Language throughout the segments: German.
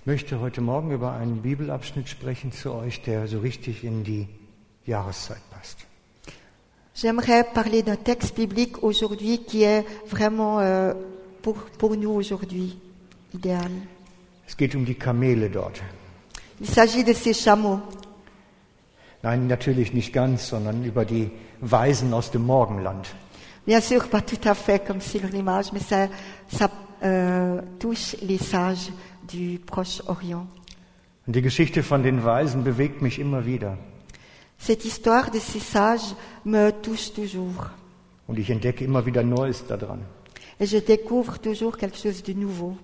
Ich möchte heute Morgen über einen Bibelabschnitt sprechen zu euch, der so richtig in die Jahreszeit passt. J'aimerais parler d'un texte biblique aujourd'hui qui est vraiment euh, pour, pour nous aujourd'hui idéal. Es geht um die Kamele dort. Il s'agit de ces chameaux. Nein, natürlich nicht ganz, sondern über die Weisen aus dem Morgenland. Bien sûr, pas tout à fait comme sur l'image, mais ça, ça euh, touche les sages du Proche-Orient. Und die Geschichte von den Weisen bewegt mich immer wieder. Cette histoire de ces sages me touche toujours. Und ich entdecke immer wieder Neues daran. Et je découvre toujours quelque chose de nouveau.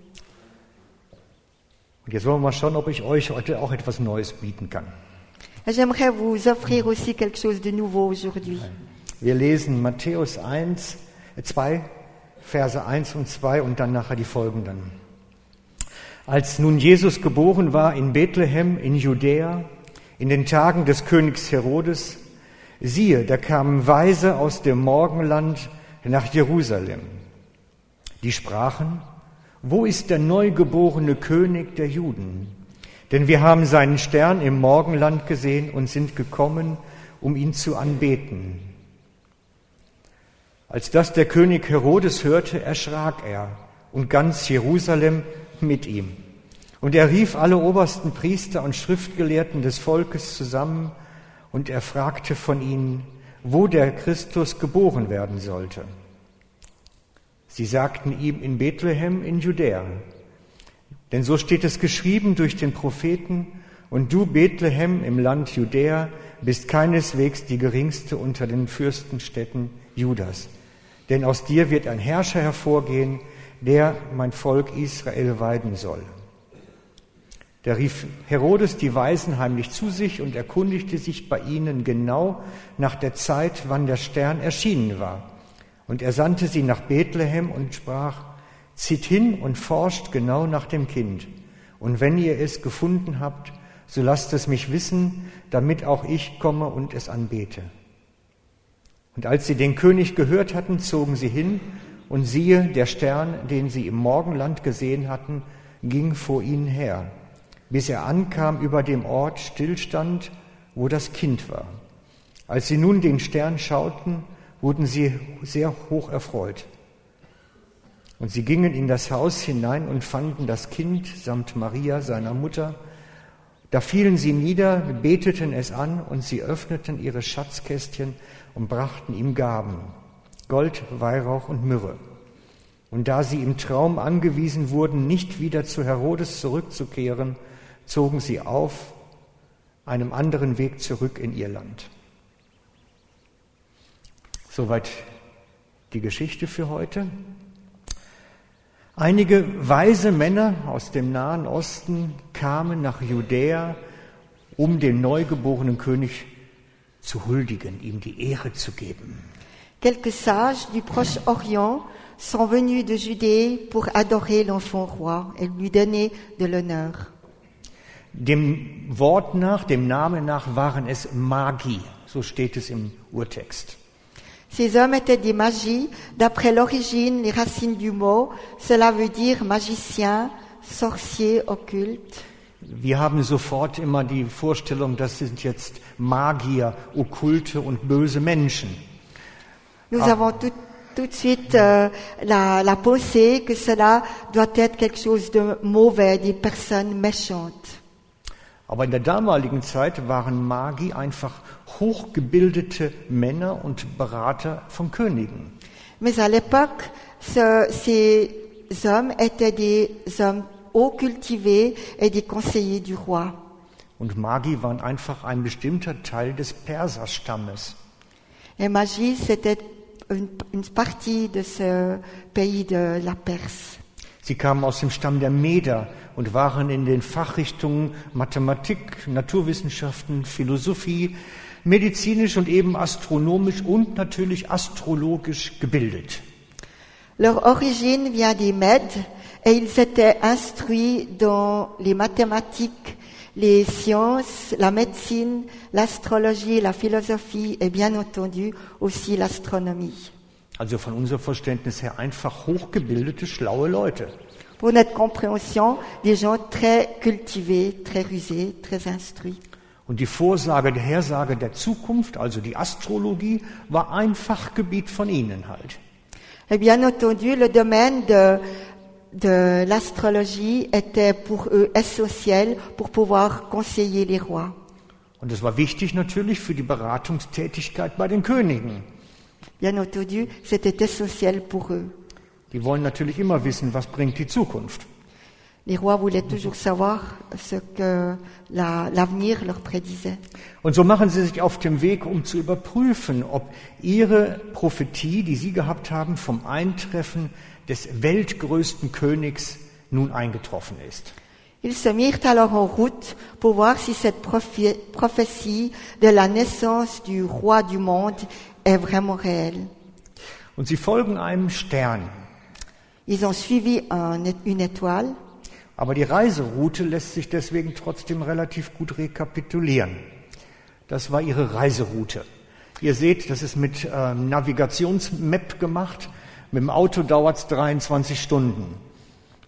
Und jetzt wollen wir mal schauen, ob ich euch heute auch etwas Neues bieten kann. J'aimerais vous offrir aussi quelque chose de nouveau aujourd'hui. Wir lesen Matthäus 1, äh, 2, Verse 1 und 2 und dann nachher die folgenden. Als nun Jesus geboren war in Bethlehem in Judäa, in den Tagen des Königs Herodes, siehe, da kamen Weise aus dem Morgenland nach Jerusalem. Die sprachen, wo ist der neugeborene König der Juden? Denn wir haben seinen Stern im Morgenland gesehen und sind gekommen, um ihn zu anbeten. Als das der König Herodes hörte, erschrak er und ganz Jerusalem mit ihm. Und er rief alle obersten Priester und Schriftgelehrten des Volkes zusammen und er fragte von ihnen, wo der Christus geboren werden sollte. Sie sagten ihm in Bethlehem in Judäa. Denn so steht es geschrieben durch den Propheten, und du, Bethlehem im Land Judäa, bist keineswegs die geringste unter den Fürstenstädten Judas. Denn aus dir wird ein Herrscher hervorgehen, der mein Volk Israel weiden soll. Da rief Herodes die Weisen heimlich zu sich und erkundigte sich bei ihnen genau nach der Zeit, wann der Stern erschienen war. Und er sandte sie nach Bethlehem und sprach, zieht hin und forscht genau nach dem Kind. Und wenn ihr es gefunden habt, so lasst es mich wissen, damit auch ich komme und es anbete. Und als sie den König gehört hatten, zogen sie hin, und siehe, der Stern, den sie im Morgenland gesehen hatten, ging vor ihnen her, bis er ankam über dem Ort stillstand, wo das Kind war. Als sie nun den Stern schauten, wurden sie sehr hoch erfreut. Und sie gingen in das Haus hinein und fanden das Kind samt Maria, seiner Mutter. Da fielen sie nieder, beteten es an und sie öffneten ihre Schatzkästchen und brachten ihm Gaben, Gold, Weihrauch und Myrrhe. Und da sie im Traum angewiesen wurden, nicht wieder zu Herodes zurückzukehren, zogen sie auf einem anderen Weg zurück in ihr Land. Soweit die Geschichte für heute. Einige weise Männer aus dem Nahen Osten kamen nach Judäa, um den neugeborenen König zu huldigen, ihm die Ehre zu geben. Quelques sages du Proche-Orient sont venus de Judée pour adorer l'enfant roi et lui donner de l'honneur. Dem Wort nach, dem Namen nach waren es Magi, so steht es im Urtext. Ces hommes étaient des magies. D'après l'origine, les racines du mot, cela veut dire magicien, sorcier, occulte. Wir haben sofort immer die Vorstellung, das sind jetzt Magier, okkulte und böse Menschen. Nous Ah. avons tout, tout de suite euh, la, la pensée que cela doit être quelque chose de mauvais, des personnes méchantes. Aber in der damaligen Zeit waren Magi einfach hochgebildete Männer und Berater von Königen. Mais à l'époque, ce- ces hommes étaient des hommes haut cultivés et des conseillers du roi. Und Magi waren einfach ein bestimmter Teil des Perserstammes. Et magie, c'était une, une partie de ce pays de la Perse. Sie kamen aus dem Stamm der Meder und waren in den Fachrichtungen Mathematik, Naturwissenschaften, Philosophie, medizinisch und eben astronomisch und natürlich astrologisch gebildet. Leur origine vient des Mèdes et ils étaient instruits dans les mathématiques, les sciences, la médecine, l'astrologie, la philosophie et bien entendu aussi l'astronomie. Also von unserem Verständnis her einfach hochgebildete, schlaue Leute. pour notre compréhension, des gens très cultivés, très rusés, très instruits. Und die Vorsage der Hersage der Zukunft, also die Astrologie, war ein Fachgebiet von ihnen halt. Et bien entendu, le domaine de, de l'astrologie était pour eux essentiel pour pouvoir conseiller les rois. Und es war wichtig natürlich für die Beratungstätigkeit bei den Königen. Bien entendu, c'était essentiel pour eux. Die wollen natürlich immer wissen, was bringt die Zukunft. Les rois voulaient toujours savoir ce que la- l'avenir leur prédisait. Und so machen sie sich auf dem Weg, um zu überprüfen, ob ihre Prophetie, die sie gehabt haben, vom Eintreffen des weltgrößten Königs nun eingetroffen ist. Ils se mirent alors en route pour voir si cette prophétie de la naissance du roi du monde est vraiment réelle. Und sie folgen einem Stern. Ils ont suivi un- une étoile, Aber die Reiseroute lässt sich deswegen trotzdem relativ gut rekapitulieren. Das war ihre Reiseroute. Ihr seht, das ist mit ähm, Navigationsmap gemacht. Mit dem Auto dauert es 23 Stunden,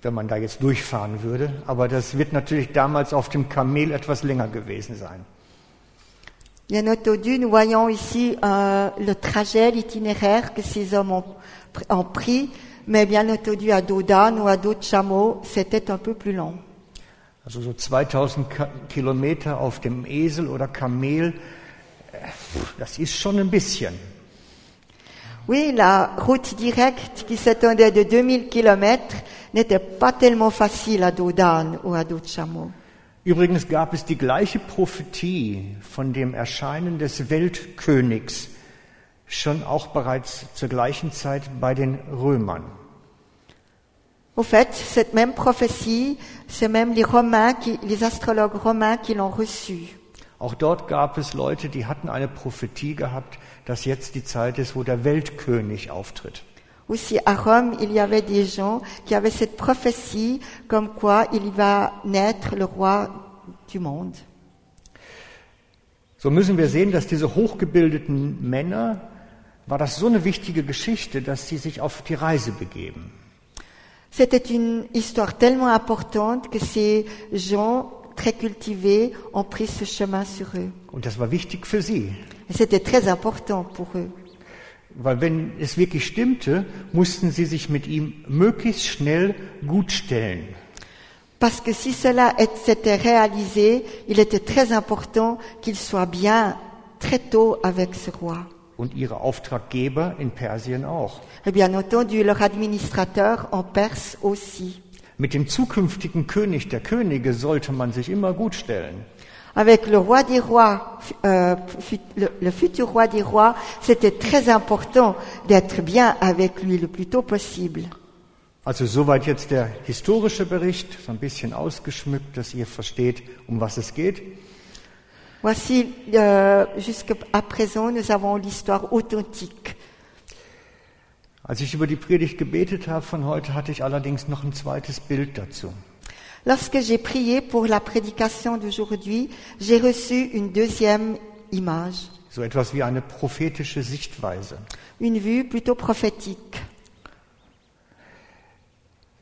wenn man da jetzt durchfahren würde. Aber das wird natürlich damals auf dem Kamel etwas länger gewesen sein. Bien entendu, nous voyons ici euh, le trajet, l'itinéraire que ces hommes ont, pr- ont pris, mais bien entendu à dos d'âne ou à dos de chameau, c'était un peu plus long. Also so 2000 Ka Kilometer auf dem Esel oder Kamel, äh, das ist schon ein bisschen. Oui, la route directe qui s'étendait de 2000 kilomètres n'était pas tellement facile à dos d'âne ou à dos de chameau. Übrigens gab es die gleiche Prophetie von dem Erscheinen des Weltkönigs schon auch bereits zur gleichen Zeit bei den Römern. Au fait, cette même prophétie, c'est même les Romains, qui, les astrologues romains qui l'ont reçue. Auch dort gab es Leute, die hatten eine Prophetie gehabt, dass jetzt die Zeit ist, wo der Weltkönig auftritt. Aussi à Rome, il y avait des gens qui avaient cette prophétie comme quoi il va naître le roi du monde. So müssen wir sehen, dass diese hochgebildeten Männer, war das so eine wichtige Geschichte, dass sie sich auf die Reise begeben. C'était une histoire tellement importante que ces gens très cultivés ont pris ce chemin sur eux. Und das war wichtig für sie. Et c'était très important pour eux. Weil wenn es wirklich stimmte, mussten sie sich mit ihm möglichst schnell gutstellen. Parce que si cela s'était réalisé, il était très important qu'ils soient bien très tôt avec ce roi. Und ihre Auftraggeber in Persien auch. Et bien entendu, leur administrateur en Perse aussi. Mit dem zukünftigen König der Könige sollte man sich immer gut stellen. Avec le roi des rois, euh, le, le futur roi des rois, c'était très important d'être bien avec lui le plus tôt possible. Also soweit jetzt der historische Bericht, so ein bisschen ausgeschmückt, dass ihr versteht, um was es geht. Voici, euh, jusqu'à présent, nous avons l'histoire authentique. Als ich über die Predigt gebetet habe von heute, hatte ich allerdings noch ein zweites Bild dazu. Lorsque j'ai prié pour la prédication d'aujourd'hui, j'ai reçu une deuxième image, So etwas wie eine prophetische Sichtweise. une vue plutôt prophétique.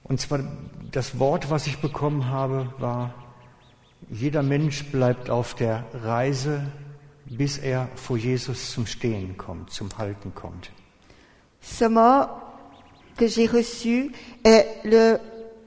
Und zwar das Wort, was ich bekommen habe, war, jeder Mensch bleibt auf der Reise, bis er vor Jesus zum Stehen kommt, zum Halten kommt. Ce mot que j'ai reçu est le,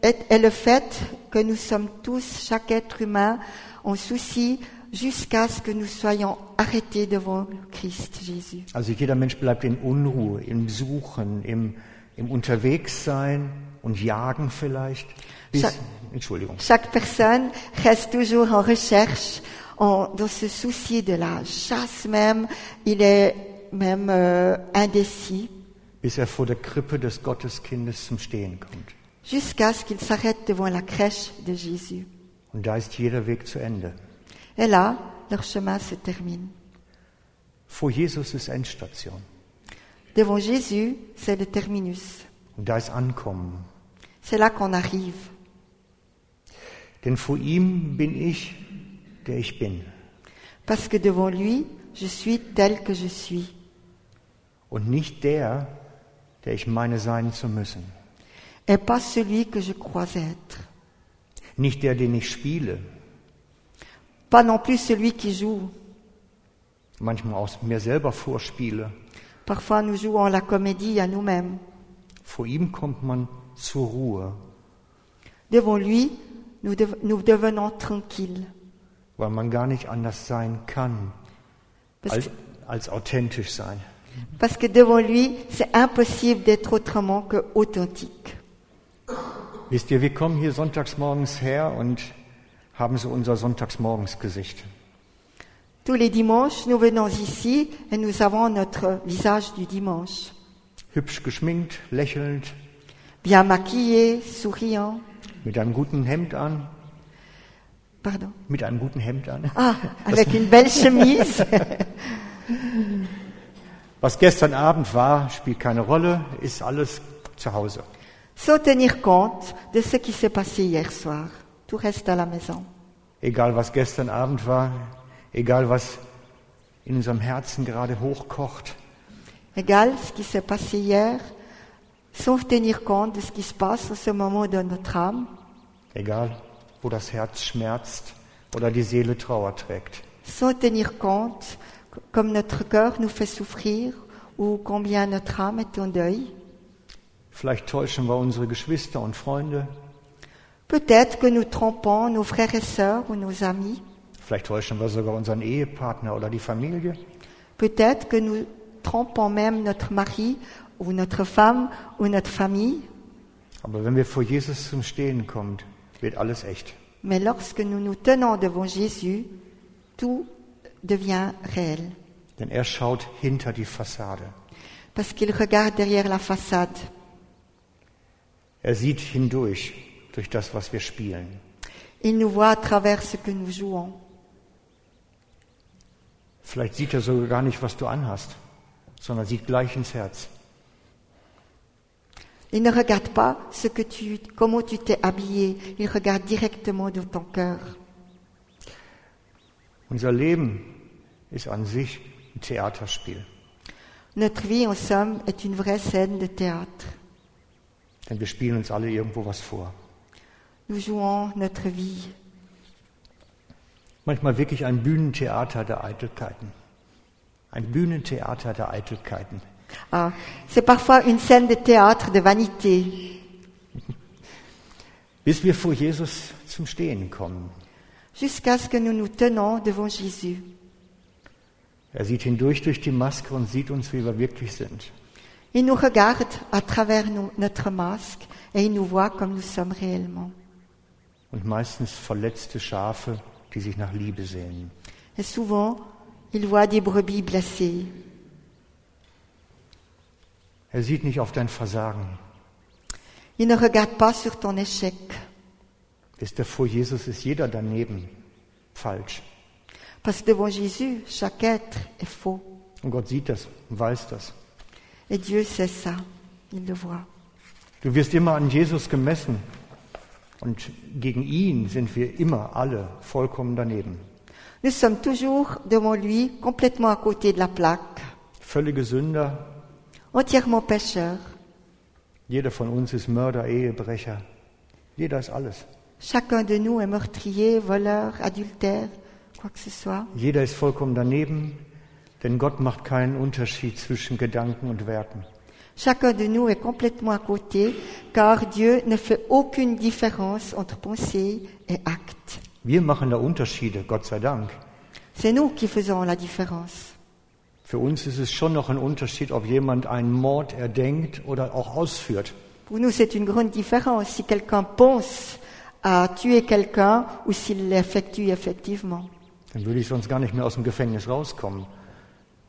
est, est le fait que nous sommes tous, chaque être humain, en souci jusqu'à ce que nous soyons arrêtés devant Christ Jésus. Also jeder Mensch bleibt in Unruhe, im Suchen, im, im Unterwegssein und Jagen vielleicht. Bis, Sa- Entschuldigung. Chaque personne reste toujours en recherche, en, dans ce souci de la chasse même. Il est même euh, indécis bis er vor der Krippe des Gotteskindes zum Stehen kommt. Jusqu'à ce qu'il s'arrête devant la crèche de Jésus. Und da ist jeder Weg zu Ende. Et là, leur chemin se termine. Vor Jesus ist Endstation. Devant Jésus, c'est le terminus. Und da ist Ankommen. C'est là qu'on arrive. Denn vor ihm bin ich, der ich bin. Parce que devant lui, je suis tel que je suis. Und nicht der, der ich meine sein zu müssen. Est pas celui que je crois être. Nicht der, den ich spiele, Pas non plus celui qui joue. manchmal aus mir selber vorspiele. Parfois nous jouons la comédie à nous-mêmes. Vor ihm kommt man zur Ruhe, Devant lui, nous, dev- nous devenons tranquilles. weil man gar nicht anders sein kann, Parce als, que, als authentisch sein. parce que devant lui, c'est impossible d'être autrement que authentique. Wisst ihr, wir kommen hier sonntags morgens her und haben so unser Sonntagsmorgensgesicht. Tous les dimanches, nous venons ici et nous avons notre visage du dimanche. Hübsch geschminkt, lächelnd, Bien maquillé, souriant. mit einem guten Hemd an, Pardon. mit einem guten Hemd an. Ah, avec une belle chemise. Was gestern Abend war, spielt keine Rolle, ist alles zu Hause. Sans tenir compte de ce qui s'est passé hier soir. Tout reste à la maison. Egal was gestern Abend war, egal was in unserem Herzen gerade hochkocht, Égal ce qui s'est passé hier, sans tenir compte de ce qui se passe en ce moment dans notre âme, egal wo das Herz schmerzt oder die Seele Trauer trägt. sans tenir compte comme notre cœur nous fait souffrir ou combien notre âme est en deuil. Vielleicht täuschen wir unsere Geschwister und Freunde, Peut-être que nous trompons nos frères et sœurs ou nos amis. vielleicht täuschen wir sogar unseren Ehepartner oder die Familie. Peut-être que nous trompons même notre mari ou notre femme ou notre famille. Aber wenn wir vor Jesus zum Stehen kommen, wird alles echt. Mais lorsque nous nous tenons devant Jésus, tout devient réel. Denn er schaut hinter die Fassade. Parce qu'il regarde derrière la façade. Er sieht hindurch, durch das, was wir spielen. Il nous voit à travers ce que nous jouons. Vielleicht sieht er sogar gar nicht, was du anhast, sondern sieht gleich ins Herz. Il ne regarde pas ce que tu, comment tu t'es habillé. Il regarde directement dans ton cœur. Unser Leben ist an sich ein Theaterspiel. Notre vie, en somme, est une vraie scène de théâtre. Denn wir spielen uns alle irgendwo was vor. Nous jouons notre vie. Manchmal wirklich ein Bühnentheater der Eitelkeiten. Ein Bühnentheater der Eitelkeiten. Ah, c'est parfois une scène de théâtre de vanité. Bis wir vor Jesus zum Stehen kommen. Jusqu'à ce que nous nous tenons devant Jésus. Er sieht hindurch durch die Maske und sieht uns, wie wir wirklich sind. Il nous regarde à travers nous- notre masque et il nous voit comme nous sommes réellement. Und meistens verletzte Schafe, die sich nach Liebe sehnen. Et souvent, il voit des brebis blessées. Er sieht nicht auf dein Versagen. Il ne regarde pas sur ton échec. Wisst ihr, vor Jesus ist jeder daneben falsch. Parce que devant Jésus, chaque être est faux. Und Gott sieht das und weiß das. Et Dieu sait ça. Il le voit. Du wirst immer an Jesus gemessen. Und gegen ihn sind wir immer alle vollkommen daneben. Nous sommes toujours devant lui, complètement à côté de la plaque, Völlige Sünder. entièrement pécheurs. Jeder von uns ist Mörder, Ehebrecher. Jeder ist alles. Chacun de nous est meurtrier, voleur, adultère, quoi que ce soit. Jeder ist vollkommen daneben, denn Gott macht keinen Unterschied zwischen Gedanken und Werken. Chacun de nous est complètement à côté, car Dieu ne fait aucune différence entre pensée et acte. Wir machen da Unterschiede, Gott sei Dank. C'est nous qui faisons la différence. Für uns ist es schon noch ein Unterschied, ob jemand einen Mord erdenkt oder auch ausführt. Pour nous, c'est une grande différence si quelqu'un pense à tuer quelqu'un ou s'il l'effectue effectivement. Dann würde ich sonst gar nicht mehr aus dem Gefängnis rauskommen.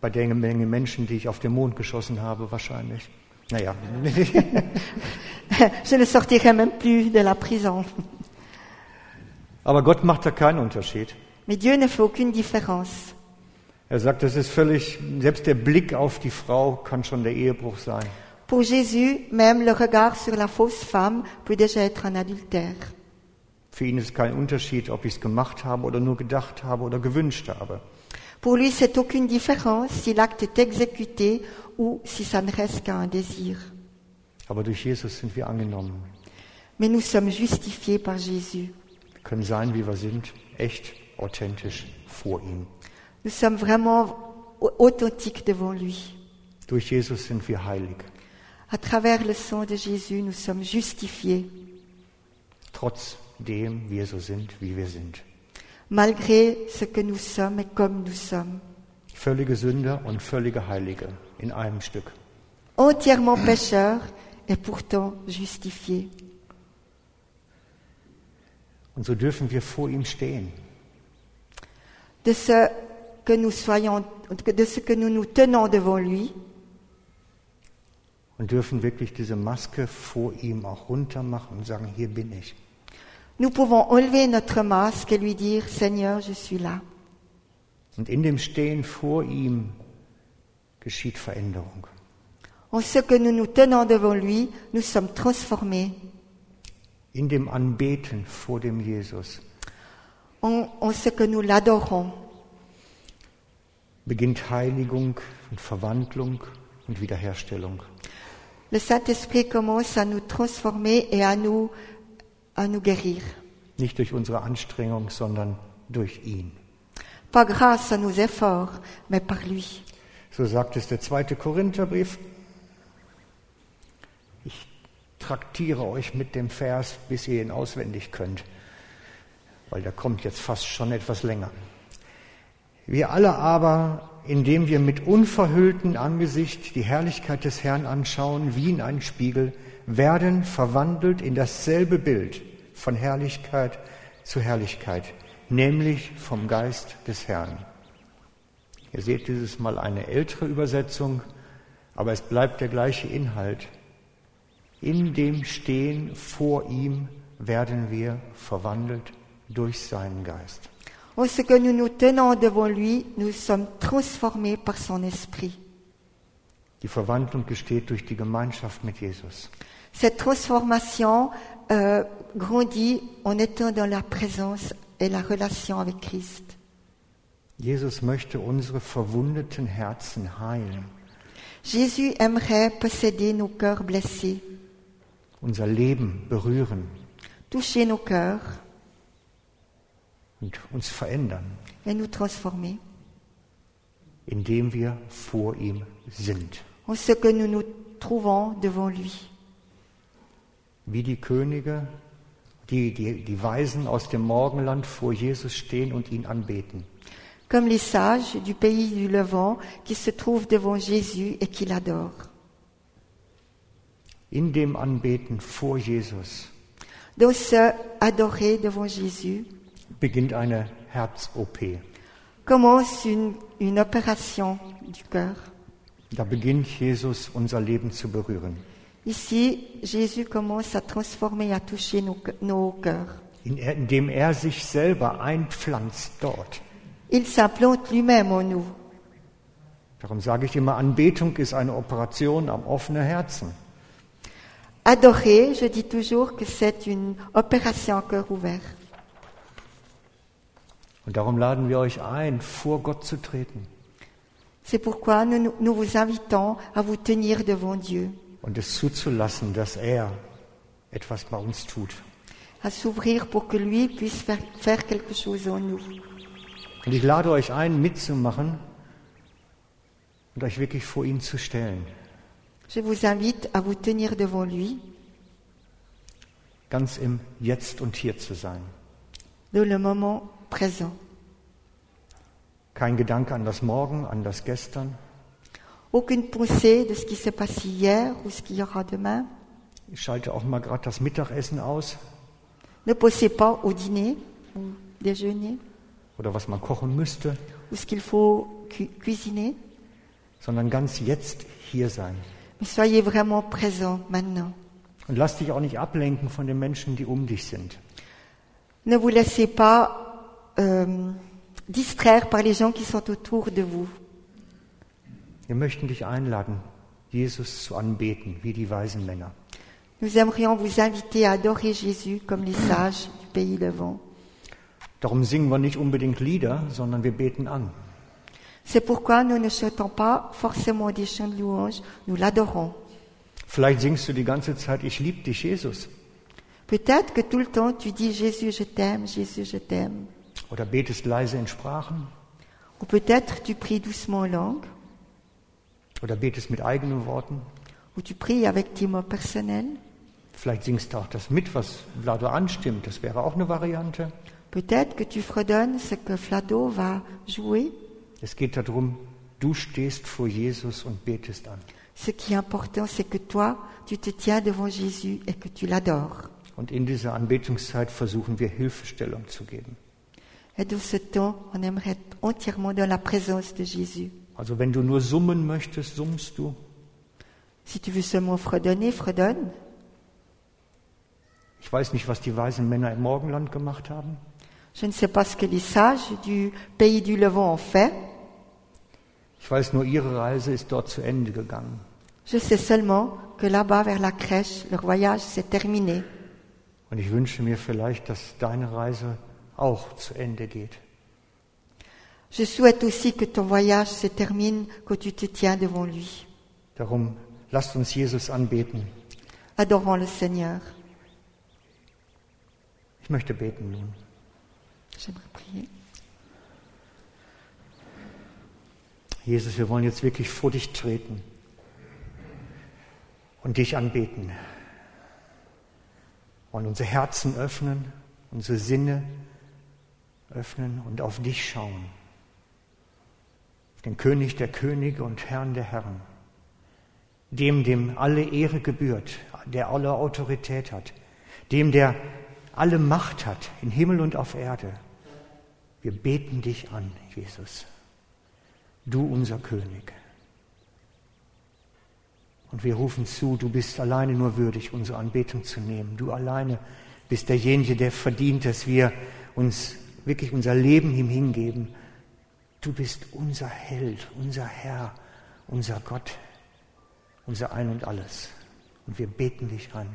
Bei der Menge Menschen, die ich auf den Mond geschossen habe, wahrscheinlich. Naja, Je ne sortirai même plus de la prison. aber Gott macht da keinen Unterschied. Mais Dieu ne fait aucune différence. Er sagt, das ist völlig, selbst der Blick auf die Frau kann schon der Ehebruch sein. Pour Jésus, même le regard sur la fausse femme peut déjà être un adultère. Für ihn ist kein Unterschied, ob ich es gemacht habe oder nur gedacht habe oder gewünscht habe. Pour lui, c'est aucune différence si l'acte est exécuté ou si ça ne reste qu'un désir. Aber durch Jesus sind wir angenommen. Mais nous sommes justifiés par Jésus. Wir können sein, wie wir sind, echt, authentisch vor ihm. Nous sommes vraiment au- authentiques devant lui. Durch Jesus sind wir heilig. À travers le sang de Jésus, nous sommes justifiés, Trotzdem wir so sind, wie wir sind. Malgré ce que nous sommes et comme nous sommes. Völlige Sünder und völlige Heilige in einem Stück. Entièrement pécheurs et pourtant justifiés. Und so dürfen wir vor ihm stehen. De ce que nous soyons, de ce que nous nous tenons devant lui Und dürfen wirklich diese Maske vor ihm auch runter machen und sagen, hier bin ich. Nous pouvons enlever notre masque et lui dire, Seigneur, je suis là. Und in dem Stehen vor ihm geschieht Veränderung. En ce que nous nous tenons devant lui, nous sommes transformés. In dem Anbeten vor dem Jesus En, en ce que nous l'adorons, beginnt Heiligung und Verwandlung und Wiederherstellung. le Saint-Esprit commence à nous transformer et à nous, à nous guérir. Nicht durch unsere Anstrengung, sondern durch ihn. Pas grâce à nos efforts, mais par lui. So sagt es der zweite Korintherbrief. Ich traktiere euch mit dem Vers, bis ihr ihn auswendig könnt, weil der kommt jetzt fast schon etwas länger. Wir alle aber, indem wir mit unverhülltem Angesicht die Herrlichkeit des Herrn anschauen, wie in einen Spiegel, werden verwandelt in dasselbe Bild von Herrlichkeit zu Herrlichkeit, nämlich vom Geist des Herrn. Ihr seht dieses Mal eine ältere Übersetzung, aber es bleibt der gleiche Inhalt. In dem Stehen vor ihm werden wir verwandelt durch seinen Geist. En ce que nous nous tenons devant lui, nous sommes transformés par son esprit. Die Verwandlung geschieht durch die Gemeinschaft mit Jesus. Cette transformation euh, grandit en étant dans la présence et la relation avec Christ. Jesus möchte unsere verwundeten Herzen heilen, Jésus aimerait posséder nos cœurs blessés, unser Leben berühren toucher nos cœurs und uns verändern, et nous transformer indem wir vor ihm sind. en ce que nous nous trouvons devant lui. Wie die Könige, die, die, die Weisen aus dem Morgenland vor Jesus stehen und ihn anbeten. Comme les sages du pays du Levant qui se trouvent devant Jésus et qui l'adorent. In dem Anbeten vor Jesus Dans ce adorer devant Jésus beginnt eine Herz-OP. commence une, une opération du cœur. Da beginnt Jesus unser Leben zu berühren. Ici, Jésus commence à transformer, à toucher nos, cœurs- nos cœurs. In Indem er sich selber einpflanzt dort. Il s'implante lui-même en nous. Darum sage ich immer, Anbetung ist eine Operation am offenen Herzen. Adorer, je dis toujours que c'est une opération à cœur ouvert. Und darum laden wir euch ein, vor Gott zu treten C'est pourquoi nous- nous vous invitons à vous tenir devant Dieu, und es zuzulassen, dass er etwas bei uns tut. à s'ouvrir pour que lui puisse faire, faire quelque chose en nous. Und ich lade euch ein, mitzumachen und euch wirklich vor ihn zu stellen. Je vous invite à vous tenir devant lui, Ganz im Jetzt und Hier zu sein. dans le moment présent. Kein Gedanke an das Morgen, an das Gestern. Aucune pensée de ce qui s'est passé hier ou ce qu'il y aura demain. Ich schalte auch mal gerade das Mittagessen aus Ne pensez pas au dîner, au déjeuner, oder was man kochen müsste, ou ce qu'il faut cu- cuisiner, sondern ganz jetzt hier sein. mais soyez vraiment présent maintenant. Und lass dich auch nicht ablenken von den Menschen, die um dich sind. Ne vous laissez pas euh, distraire par les gens qui sont autour de vous. Wir möchten dich einladen, Jesus zu anbeten, wie die weisen Männer. Nous aimerions vous inviter à adorer Jésus comme les sages du pays levant. Darum singen wir nicht unbedingt Lieder, sondern wir beten an. C'est pourquoi nous ne chantons pas forcément des chants de louange, nous l'adorons. Vielleicht singst du die ganze Zeit, ich liebe dich, Jesus. Peut-être que tout le temps tu dis Jésus, je t'aime, Jésus, je t'aime. Oder betest leise in Sprachen. Ou peut-être tu pries doucement en langue, Oder betest mit eigenen Worten. ou tu pries avec tes mots personnels. Vielleicht singst du auch das mit, was Vlado anstimmt. Das wäre auch eine Variante. Peut-être que tu fredonnes ce que Flado va jouer. Es geht darum, du stehst vor Jesus und betest an. Ce qui est important, c'est que toi, tu te tiens devant Jésus et que tu l'adores. Und in dieser Anbetungszeit versuchen wir Hilfestellung zu geben. Et dans ce temps, on aimerait être entièrement dans la présence de Jésus. Also wenn du nur summen möchtest, summst du. Si tu veux seulement fredonner, fredonne. Ich weiß nicht, was die weisen Männer im Morgenland gemacht haben. Je ne sais pas ce que les sages du pays du Levant ont fait. Ich weiß nur, ihre Reise ist dort zu Ende gegangen. Je sais seulement que là-bas, vers la crèche, leur voyage s'est terminé. Und ich wünsche mir vielleicht, dass deine Reise auch zu Ende geht. Je souhaite aussi que ton voyage se termine quand tu te tiens devant lui. Darum lasst uns Jesus anbeten. Adorons le Seigneur. Ich möchte beten nun. J'aimerais prier. Jesus, wir wollen jetzt wirklich vor dich treten und dich anbeten. Wir wollen unsere Herzen öffnen, unsere Sinne öffnen und auf dich schauen. Den König der Könige und Herrn der Herren. Dem, dem alle Ehre gebührt, der alle Autorität hat. Dem, der alle Macht hat, in Himmel und auf Erde. Wir beten dich an, Jesus. Du unser König. Und wir rufen zu, du bist alleine nur würdig, unsere Anbetung zu nehmen. Du alleine bist derjenige, der verdient, dass wir uns wirklich unser Leben ihm hingeben. Du bist unser Held, unser Herr, unser Gott, unser Ein und alles. Und wir beten dich an.